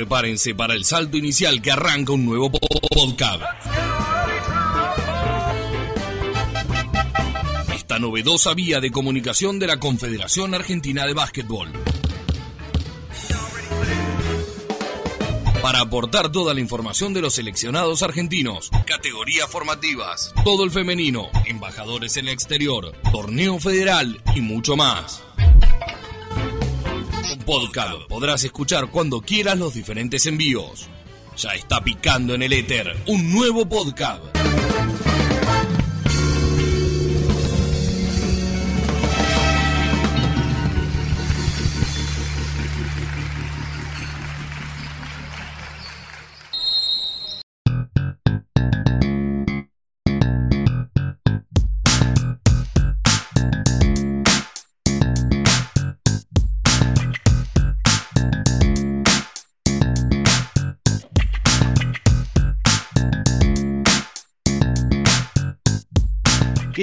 prepárense para el salto inicial que arranca un nuevo podcast. Esta novedosa vía de comunicación de la Confederación Argentina de Básquetbol. Para aportar toda la información de los seleccionados argentinos, categorías formativas, todo el femenino, embajadores en el exterior, torneo federal y mucho más. Podcast podrás escuchar cuando quieras los diferentes envíos. Ya está picando en el éter un nuevo podcast.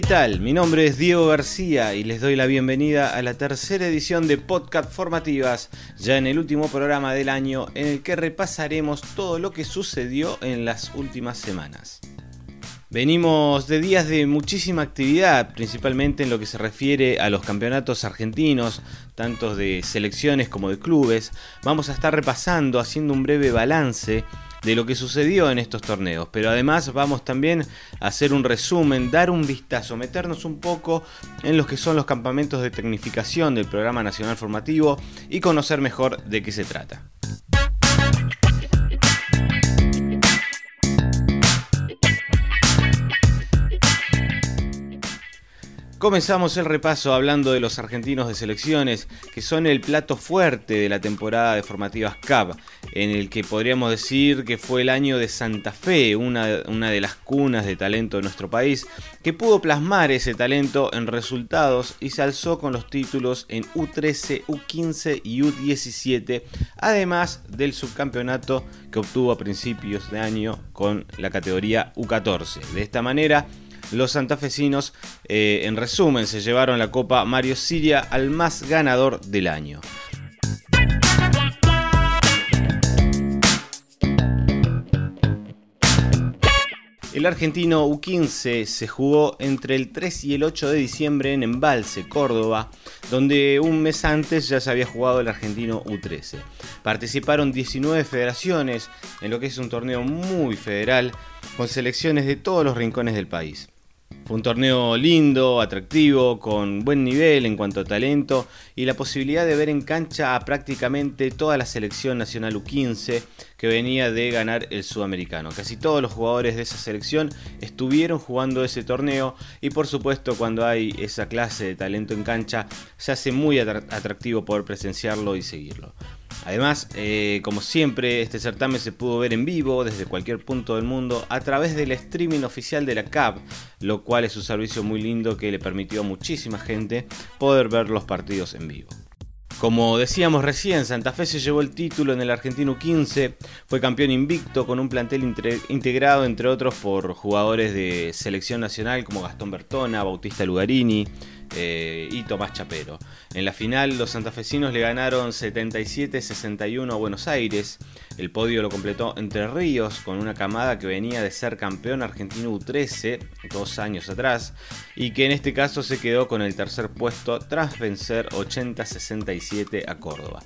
Tal? Mi nombre es Diego García y les doy la bienvenida a la tercera edición de Podcast Formativas, ya en el último programa del año en el que repasaremos todo lo que sucedió en las últimas semanas. Venimos de días de muchísima actividad, principalmente en lo que se refiere a los campeonatos argentinos, tanto de selecciones como de clubes. Vamos a estar repasando, haciendo un breve balance de lo que sucedió en estos torneos, pero además vamos también a hacer un resumen, dar un vistazo, meternos un poco en los que son los campamentos de tecnificación del Programa Nacional Formativo y conocer mejor de qué se trata. Comenzamos el repaso hablando de los argentinos de selecciones, que son el plato fuerte de la temporada de formativas CAP, en el que podríamos decir que fue el año de Santa Fe, una, una de las cunas de talento de nuestro país, que pudo plasmar ese talento en resultados y se alzó con los títulos en U13, U15 y U17, además del subcampeonato que obtuvo a principios de año con la categoría U14. De esta manera, los santafesinos, eh, en resumen, se llevaron la Copa Mario Siria al más ganador del año. El argentino U15 se jugó entre el 3 y el 8 de diciembre en Embalse, Córdoba, donde un mes antes ya se había jugado el argentino U13. Participaron 19 federaciones en lo que es un torneo muy federal, con selecciones de todos los rincones del país. Fue un torneo lindo, atractivo, con buen nivel en cuanto a talento y la posibilidad de ver en cancha a prácticamente toda la selección nacional U15 que venía de ganar el sudamericano. Casi todos los jugadores de esa selección estuvieron jugando ese torneo y por supuesto cuando hay esa clase de talento en cancha se hace muy atractivo poder presenciarlo y seguirlo. Además, eh, como siempre, este certamen se pudo ver en vivo desde cualquier punto del mundo a través del streaming oficial de la CAP, lo cual es un servicio muy lindo que le permitió a muchísima gente poder ver los partidos en vivo. Como decíamos recién, Santa Fe se llevó el título en el Argentino 15, fue campeón invicto con un plantel integrado entre otros por jugadores de selección nacional como Gastón Bertona, Bautista Lugarini, eh, y Tomás Chapero. En la final los santafesinos le ganaron 77-61 a Buenos Aires. El podio lo completó Entre Ríos con una camada que venía de ser campeón argentino U13 dos años atrás y que en este caso se quedó con el tercer puesto tras vencer 80-67 a Córdoba.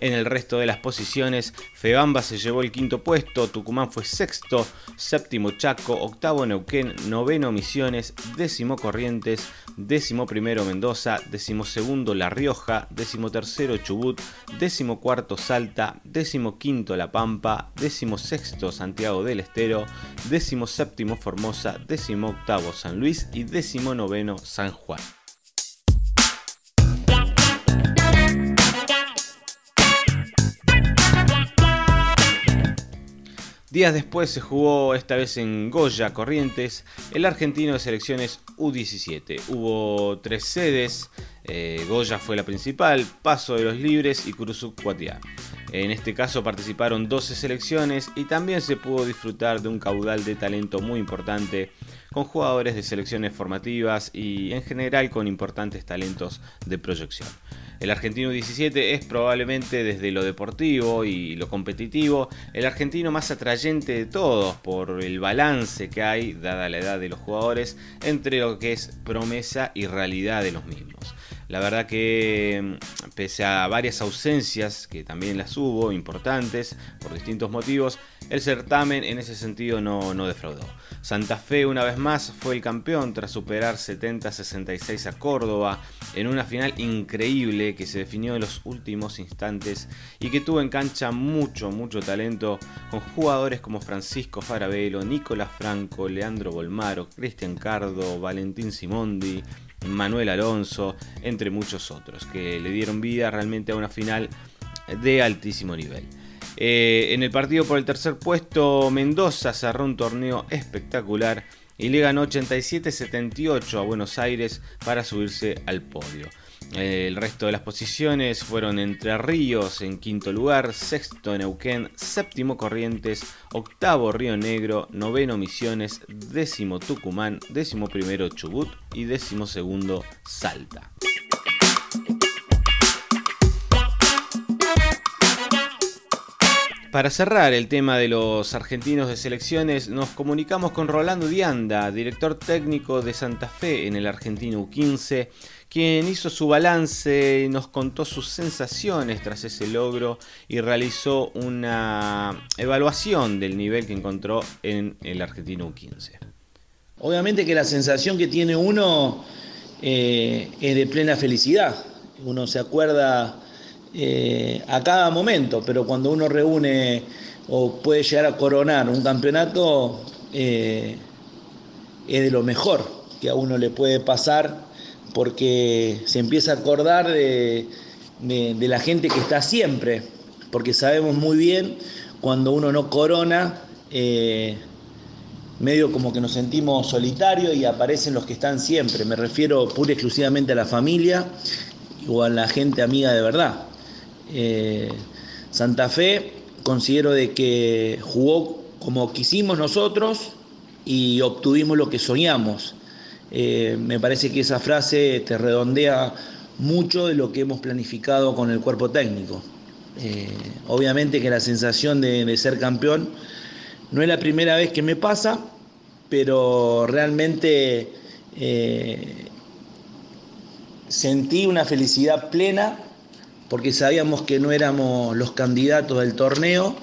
En el resto de las posiciones, Febamba se llevó el quinto puesto, Tucumán fue sexto, séptimo Chaco, octavo Neuquén, noveno Misiones, décimo Corrientes, décimo primero Mendoza, décimo segundo La Rioja, décimo tercero Chubut, décimo cuarto Salta, décimo quinto La Pampa, décimo sexto Santiago del Estero, décimo séptimo Formosa, décimo octavo San Luis y décimo noveno San Juan. Días después se jugó esta vez en Goya, Corrientes, el argentino de selecciones U17. Hubo tres sedes, eh, Goya fue la principal, Paso de los Libres y Cruzuk Cuatiá. En este caso participaron 12 selecciones y también se pudo disfrutar de un caudal de talento muy importante con jugadores de selecciones formativas y en general con importantes talentos de proyección. El argentino 17 es probablemente desde lo deportivo y lo competitivo el argentino más atrayente de todos por el balance que hay, dada la edad de los jugadores, entre lo que es promesa y realidad de los mismos. La verdad que mm, pese a varias ausencias, que también las hubo, importantes, por distintos motivos, el certamen en ese sentido no, no defraudó. Santa Fe una vez más fue el campeón tras superar 70-66 a Córdoba en una final increíble que se definió en los últimos instantes y que tuvo en cancha mucho, mucho talento con jugadores como Francisco Farabelo, Nicolás Franco, Leandro Bolmaro, Cristian Cardo, Valentín Simondi, Manuel Alonso, entre muchos otros, que le dieron vida realmente a una final de altísimo nivel. Eh, en el partido por el tercer puesto, Mendoza cerró un torneo espectacular y le ganó 87-78 a Buenos Aires para subirse al podio. Eh, el resto de las posiciones fueron Entre Ríos en quinto lugar, sexto Neuquén, séptimo Corrientes, octavo Río Negro, noveno Misiones, décimo Tucumán, décimo primero Chubut y décimo segundo Salta. Para cerrar el tema de los argentinos de selecciones, nos comunicamos con Rolando Dianda, director técnico de Santa Fe en el Argentino U15, quien hizo su balance y nos contó sus sensaciones tras ese logro y realizó una evaluación del nivel que encontró en el Argentino U15. Obviamente que la sensación que tiene uno eh, es de plena felicidad. Uno se acuerda eh, a cada momento, pero cuando uno reúne o puede llegar a coronar un campeonato, eh, es de lo mejor que a uno le puede pasar porque se empieza a acordar de, la gente que está siempre, porque sabemos muy bien cuando uno no corona, eh, medio como que nos sentimos solitarios y aparecen los que están siempre. Me refiero pura y exclusivamente a la familia o a la gente amiga de verdad. Eh, Santa Fe considero de que jugó como quisimos nosotros y obtuvimos lo que soñamos. Eh, me parece que esa frase te redondea mucho de lo que hemos planificado con el cuerpo técnico. Eh, obviamente que la sensación de, ser campeón no es la primera vez que me pasa, pero realmente eh, sentí una felicidad plena porque sabíamos que no éramos los candidatos del torneo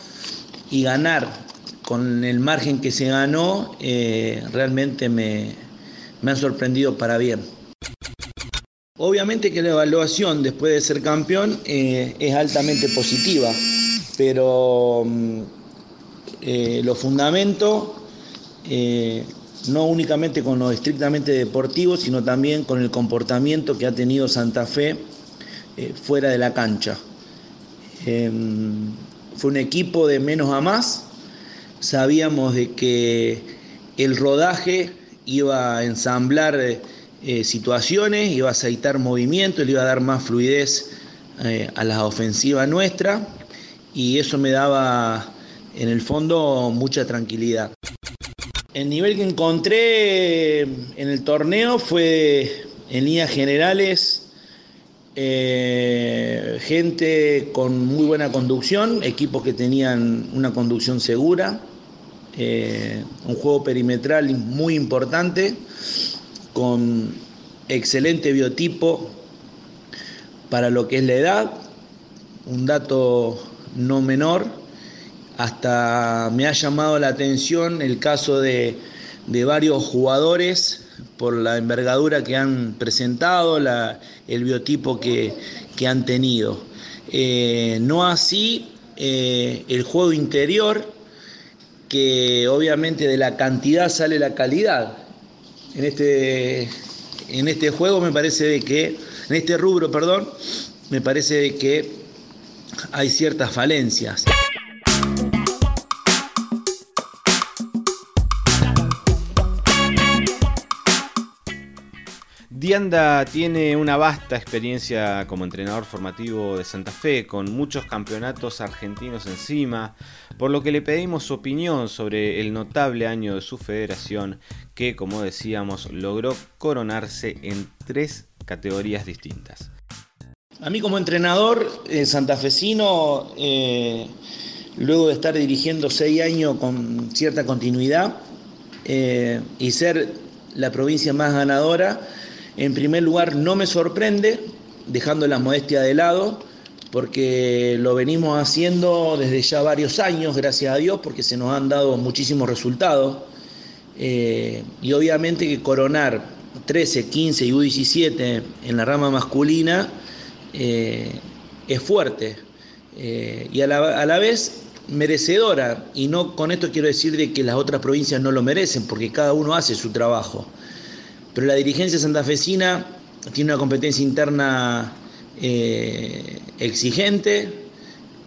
y ganar con el margen que se ganó realmente me, me han sorprendido para bien. Obviamente que la evaluación después de ser campeón eh, es altamente positiva, pero mm, eh, lo fundamento eh, no únicamente con lo estrictamente deportivo, sino también con el comportamiento que ha tenido Santa Fe fuera de la cancha. Em, fue un equipo de menos a más, sabíamos de que el rodaje iba a ensamblar eh, eh, situaciones, iba a aceitar movimientos, le iba a dar más fluidez eh, a la ofensiva nuestra y eso me daba en el fondo mucha tranquilidad. El nivel que encontré en el torneo fue en líneas generales gente con muy buena conducción, equipos que tenían una conducción segura, eh, un juego perimetral muy importante, con excelente biotipo para lo que es la edad, un dato no menor, hasta me ha llamado la atención el caso de, varios jugadores por la envergadura que han presentado, el biotipo que, han tenido. Eh, no así eh, el juego interior, que obviamente de la cantidad sale la calidad. En este, en este juego me parece de que, en este rubro, perdón, me parece de que hay ciertas falencias. Dianda tiene una vasta experiencia como entrenador formativo de Santa Fe, con muchos campeonatos argentinos encima, por lo que le pedimos su opinión sobre el notable año de su federación, que como decíamos logró coronarse en tres categorías distintas. A mí como entrenador eh, santafesino, eh, luego de estar dirigiendo seis años con cierta continuidad eh, y ser la provincia más ganadora, en primer lugar no me sorprende, dejando la modestia de lado, porque lo venimos haciendo desde ya varios años, gracias a Dios, porque se nos han dado muchísimos resultados. y obviamente que coronar 13, 15 y U17 en la rama masculina eh, es fuerte eh, y a la, vez merecedora. Y no con esto quiero decir de que las otras provincias no lo merecen, porque cada uno hace su trabajo. Pero la dirigencia santafesina tiene una competencia interna eh, exigente,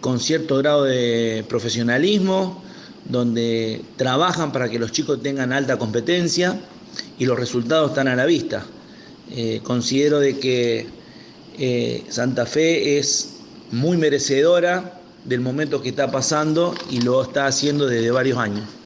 con cierto grado de profesionalismo, donde trabajan para que los chicos tengan alta competencia y los resultados están a la vista. considero de que eh, Santa Fe es muy merecedora del momento que está pasando y lo está haciendo desde varios años.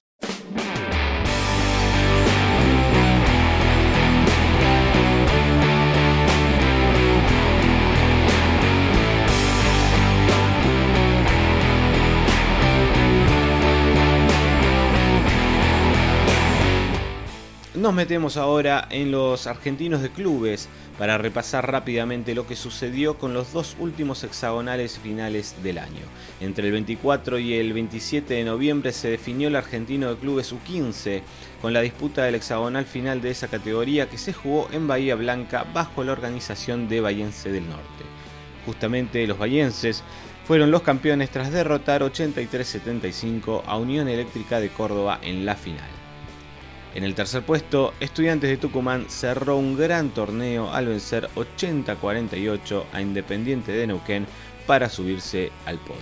Nos metemos ahora en los argentinos de clubes para repasar rápidamente lo que sucedió con los dos últimos hexagonales finales del año. Entre el 24 y el 27 de noviembre se definió el argentino de clubes U15 con la disputa del hexagonal final de esa categoría que se jugó en Bahía Blanca bajo la organización de Bayense del Norte. Justamente los bayenses fueron los campeones tras derrotar 83-75 a Unión Eléctrica de Córdoba en la final. En el tercer puesto, Estudiantes de Tucumán cerró un gran torneo al vencer 80-48 a Independiente de Neuquén para subirse al podio.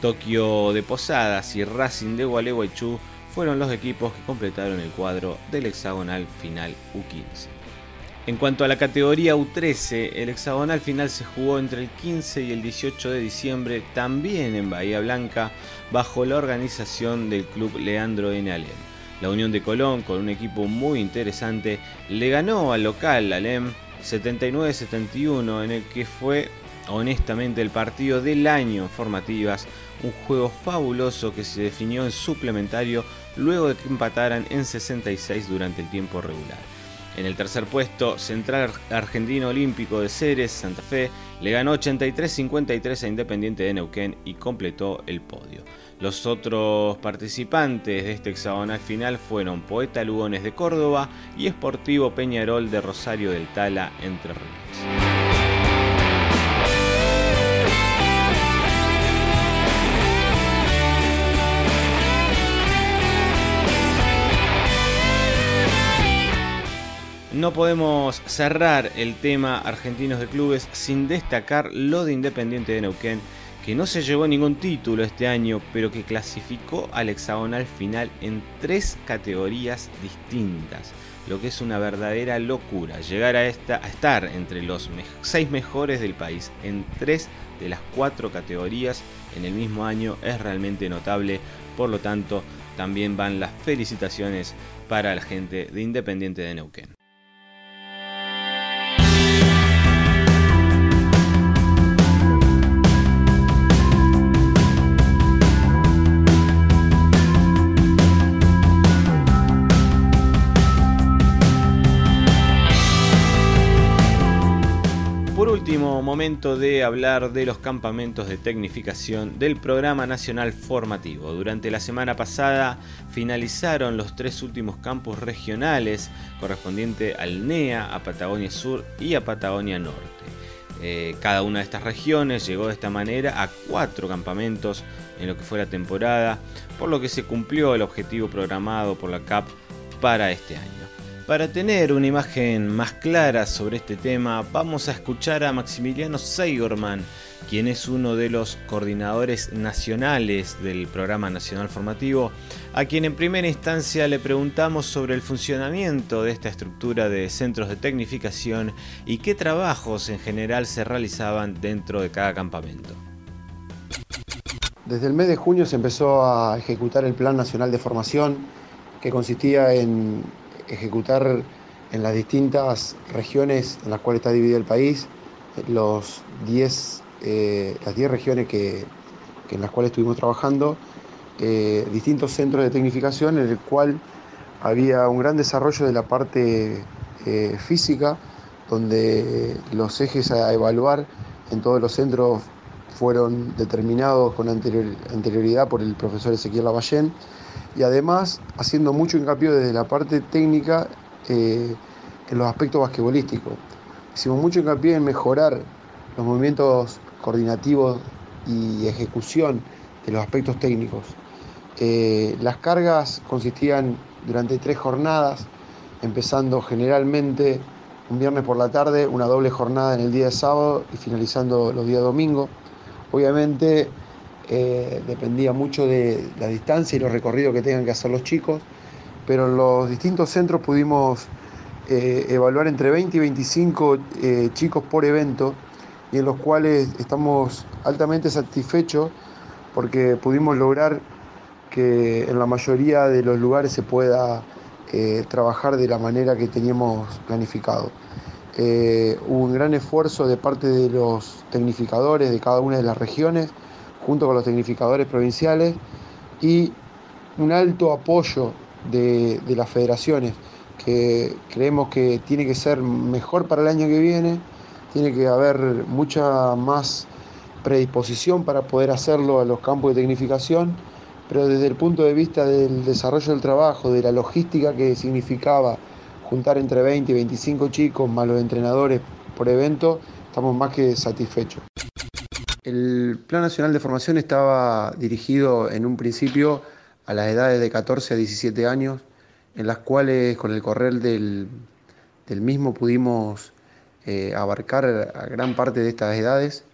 Tokio de Posadas y Racing de Gualeguaychú fueron los equipos que completaron el cuadro del hexagonal final U15. En cuanto a la categoría U13, el hexagonal final se jugó entre el 15 y el 18 de diciembre, también en Bahía Blanca, bajo la organización del club Leandro N. Alem. La Unión de Colón, con un equipo muy interesante, le ganó al local, Alem, 79-71, en el que fue honestamente el partido del año en formativas, un juego fabuloso que se definió en suplementario luego de que empataran en 66 durante el tiempo regular. En el tercer puesto, Central Argentino Olímpico de Ceres, Santa Fe, le ganó 83-53 a Independiente de Neuquén y completó el podio. Los otros participantes de este hexagonal final fueron Poeta Lugones de Córdoba y Esportivo Peñarol de Rosario del Tala, entre Ríos. No podemos cerrar el tema argentinos de clubes sin destacar lo de Independiente de Neuquén, que no se llevó ningún título este año, pero que clasificó al hexagonal final en tres categorías distintas, lo que es una verdadera locura. Llegar a, esta, a estar entre los seis mejores del país en tres de las cuatro categorías en el mismo año es realmente notable, por lo tanto también van las felicitaciones para la gente de Independiente de Neuquén. Momento de hablar de los campamentos de tecnificación del Programa Nacional Formativo. Durante la semana pasada finalizaron los tres últimos campos regionales correspondiente al NEA, a Patagonia Sur y a Patagonia Norte. Eh, cada una de estas regiones llegó de esta manera a cuatro campamentos en lo que fue la temporada, por lo que se cumplió el objetivo programado por la CAP para este año. Para tener una imagen más clara sobre este tema, vamos a escuchar a Maximiliano Seigorman, quien es uno de los coordinadores nacionales del Programa Nacional Formativo, a quien en primera instancia le preguntamos sobre el funcionamiento de esta estructura de centros de tecnificación y qué trabajos en general se realizaban dentro de cada campamento. Desde el mes de junio se empezó a ejecutar el Plan Nacional de Formación, que consistía en ejecutar en las distintas regiones en las cuales está dividido el país los 10, eh, las 10 regiones que, en las cuales estuvimos trabajando, eh, distintos centros de tecnificación en el cual había un gran desarrollo de la parte física, donde los ejes a evaluar en todos los centros fueron determinados con anterioridad por el profesor Ezequiel Lavallén y además haciendo mucho hincapié desde la parte técnica en los aspectos basquetbolísticos. Hicimos mucho hincapié en mejorar los movimientos coordinativos y ejecución de los aspectos técnicos. Eh, las cargas consistían durante tres jornadas, empezando generalmente un viernes por la tarde, una doble jornada en el día de sábado y finalizando los días domingo. Obviamente eh, dependía mucho de la distancia y los recorridos que tengan que hacer los chicos, pero en los distintos centros pudimos eh, evaluar entre 20 y 25 eh, chicos por evento y en los cuales estamos altamente satisfechos porque pudimos lograr que en la mayoría de los lugares se pueda trabajar de la manera que teníamos planificado. Hubo un gran esfuerzo de parte de los tecnificadores de cada una de las regiones, junto con los tecnificadores provinciales, y un alto apoyo de las federaciones que creemos que tiene que ser mejor para el año que viene, tiene que haber mucha más predisposición para poder hacerlo a los campos de tecnificación, pero desde el punto de vista del desarrollo del trabajo, de la logística que significaba juntar entre 20 y 25 chicos más los entrenadores por evento, estamos más que satisfechos. El Plan Nacional de Formación estaba dirigido en un principio a las edades de 14 a 17 años, en las cuales con el correr del, mismo pudimos eh, abarcar a gran parte de estas edades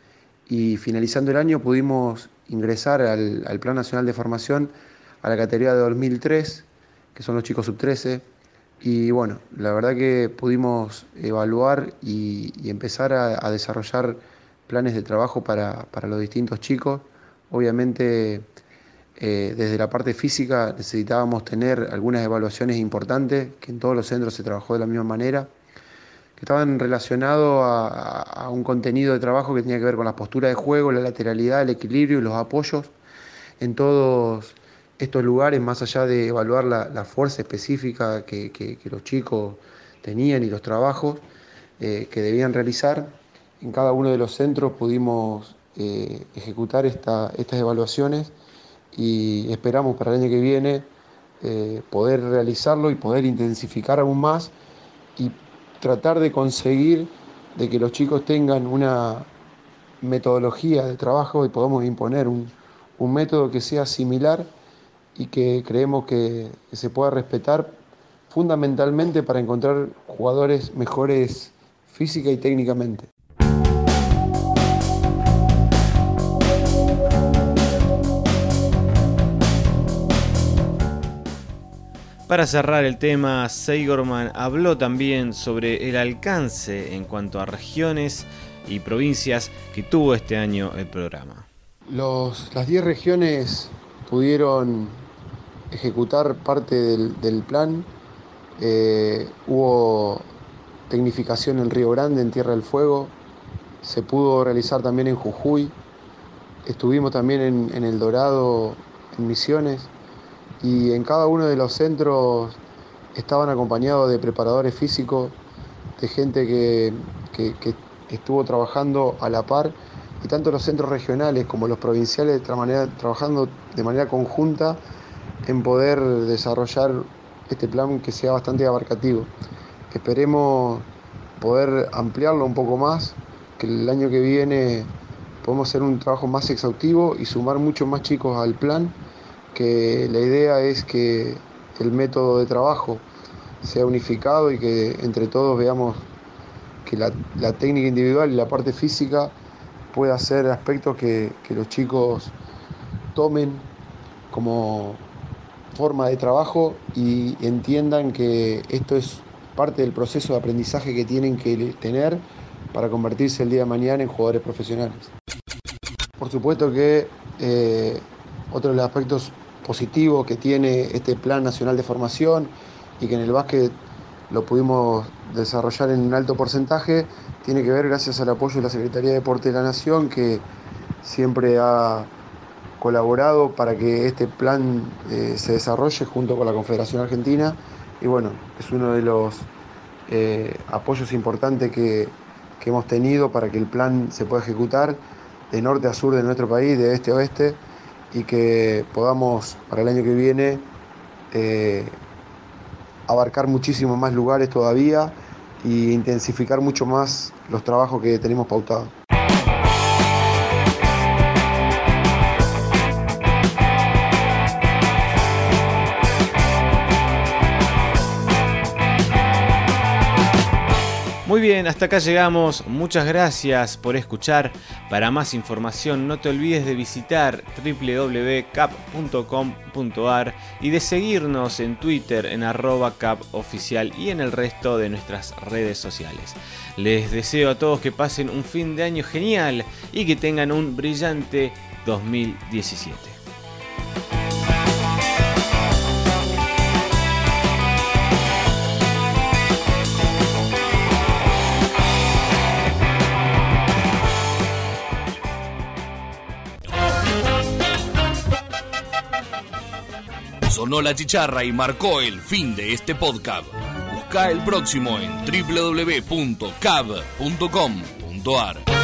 y finalizando el año pudimos ingresar al, Plan Nacional de Formación a la categoría de 2003, que son los chicos sub-13. Y bueno, la verdad que pudimos evaluar y, empezar a, desarrollar planes de trabajo para, para los distintos chicos. Obviamente eh, desde la parte física necesitábamos tener algunas evaluaciones importantes, que en todos los centros se trabajó de la misma manera, que estaban relacionados a, un contenido de trabajo que tenía que ver con la postura de juego, la lateralidad, el equilibrio y los apoyos en todos estos lugares, más allá de evaluar la, fuerza específica que, los chicos tenían y los trabajos eh, que debían realizar. En cada uno de los centros pudimos eh, ejecutar estas evaluaciones y esperamos para el año que viene eh, poder realizarlo y poder intensificar aún más y tratar de conseguir de que los chicos tengan una metodología de trabajo y podamos imponer un, método que sea similar y que creemos que se pueda respetar fundamentalmente para encontrar jugadores mejores física y técnicamente. Para cerrar el tema, Seigorman habló también sobre el alcance en cuanto a regiones y provincias que tuvo este año el programa. las 10 regiones pudieron ejecutar parte del, plan. Eh, hubo tecnificación en Río Grande, en Tierra del Fuego. Se pudo realizar también en Jujuy. Estuvimos también en El Dorado, en Misiones y en cada uno de los centros estaban acompañados de preparadores físicos, de gente que, estuvo trabajando a la par, y tanto los centros regionales como los provinciales trabajando de manera conjunta en poder desarrollar este plan que sea bastante abarcativo. Esperemos poder ampliarlo un poco más, que el año que viene podamos hacer un trabajo más exhaustivo y sumar muchos más chicos al plan que la idea es que el método de trabajo sea unificado y que entre todos veamos que la, técnica individual y la parte física pueda ser aspectos que, que los chicos tomen como forma de trabajo y entiendan que esto es parte del proceso de aprendizaje que tienen que tener para convertirse el día de mañana en jugadores profesionales. Por supuesto que eh, otro de los aspectos positivo que tiene este Plan Nacional de Formación y que en el básquet lo pudimos desarrollar en un alto porcentaje, tiene que ver gracias al apoyo de la Secretaría de Deporte de la Nación, que siempre ha colaborado para que este plan eh, se desarrolle junto con la Confederación Argentina. Y bueno, es uno de los eh, apoyos importantes que, que hemos tenido para que el plan se pueda ejecutar de norte a sur de nuestro país, de este a oeste, y que podamos para el año que viene eh, abarcar muchísimos más lugares todavía e intensificar mucho más los trabajos que tenemos pautados. Muy bien, hasta acá llegamos. Muchas gracias por escuchar. Para más información no te olvides de visitar www.cap.com.ar y de seguirnos en Twitter en arroba capoficial y en el resto de nuestras redes sociales. Les deseo a todos que pasen un fin de año genial y que tengan un brillante 2017. La chicharra y marcó el fin de este podcast. Busca el próximo en www.cab.com.ar.